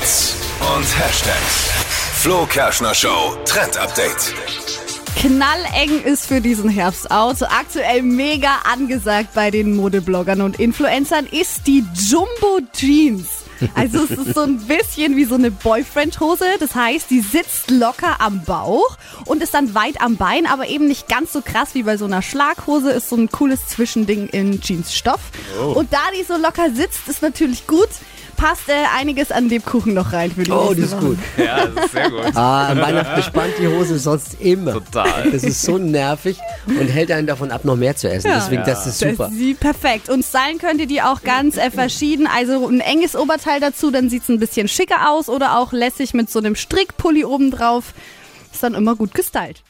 Hits und Hashtags. Flo Kerschner Show Trend Update. Knalleng ist für diesen Herbst out. Aktuell mega angesagt bei den Modebloggern und Influencern ist die Jumbo Jeans. Also es ist so ein bisschen wie so eine Boyfriend-Hose. Das heißt, die sitzt locker am Bauch und ist dann weit am Bein, aber eben nicht ganz so krass wie bei so einer Schlaghose. Ist so ein cooles Zwischending in Jeansstoff. Und da die so locker sitzt, ist natürlich gut. Passt äh, einiges an Lebkuchen noch rein für die Oh, nächste das ist Woche. gut. Ja, das ist sehr gut. Ah, an Weihnachten spannt die Hose sonst immer. Total. Das ist so nervig und hält einen davon ab, noch mehr zu essen. Ja. Deswegen, das ist super. Das ist sie perfekt. Und stylen könnt ihr die auch ganz äh, verschieden. Also ein enges Oberteil dazu, dann sieht's ein bisschen schicker aus oder auch lässig mit so einem Strickpulli obendrauf. Ist dann immer gut gestylt.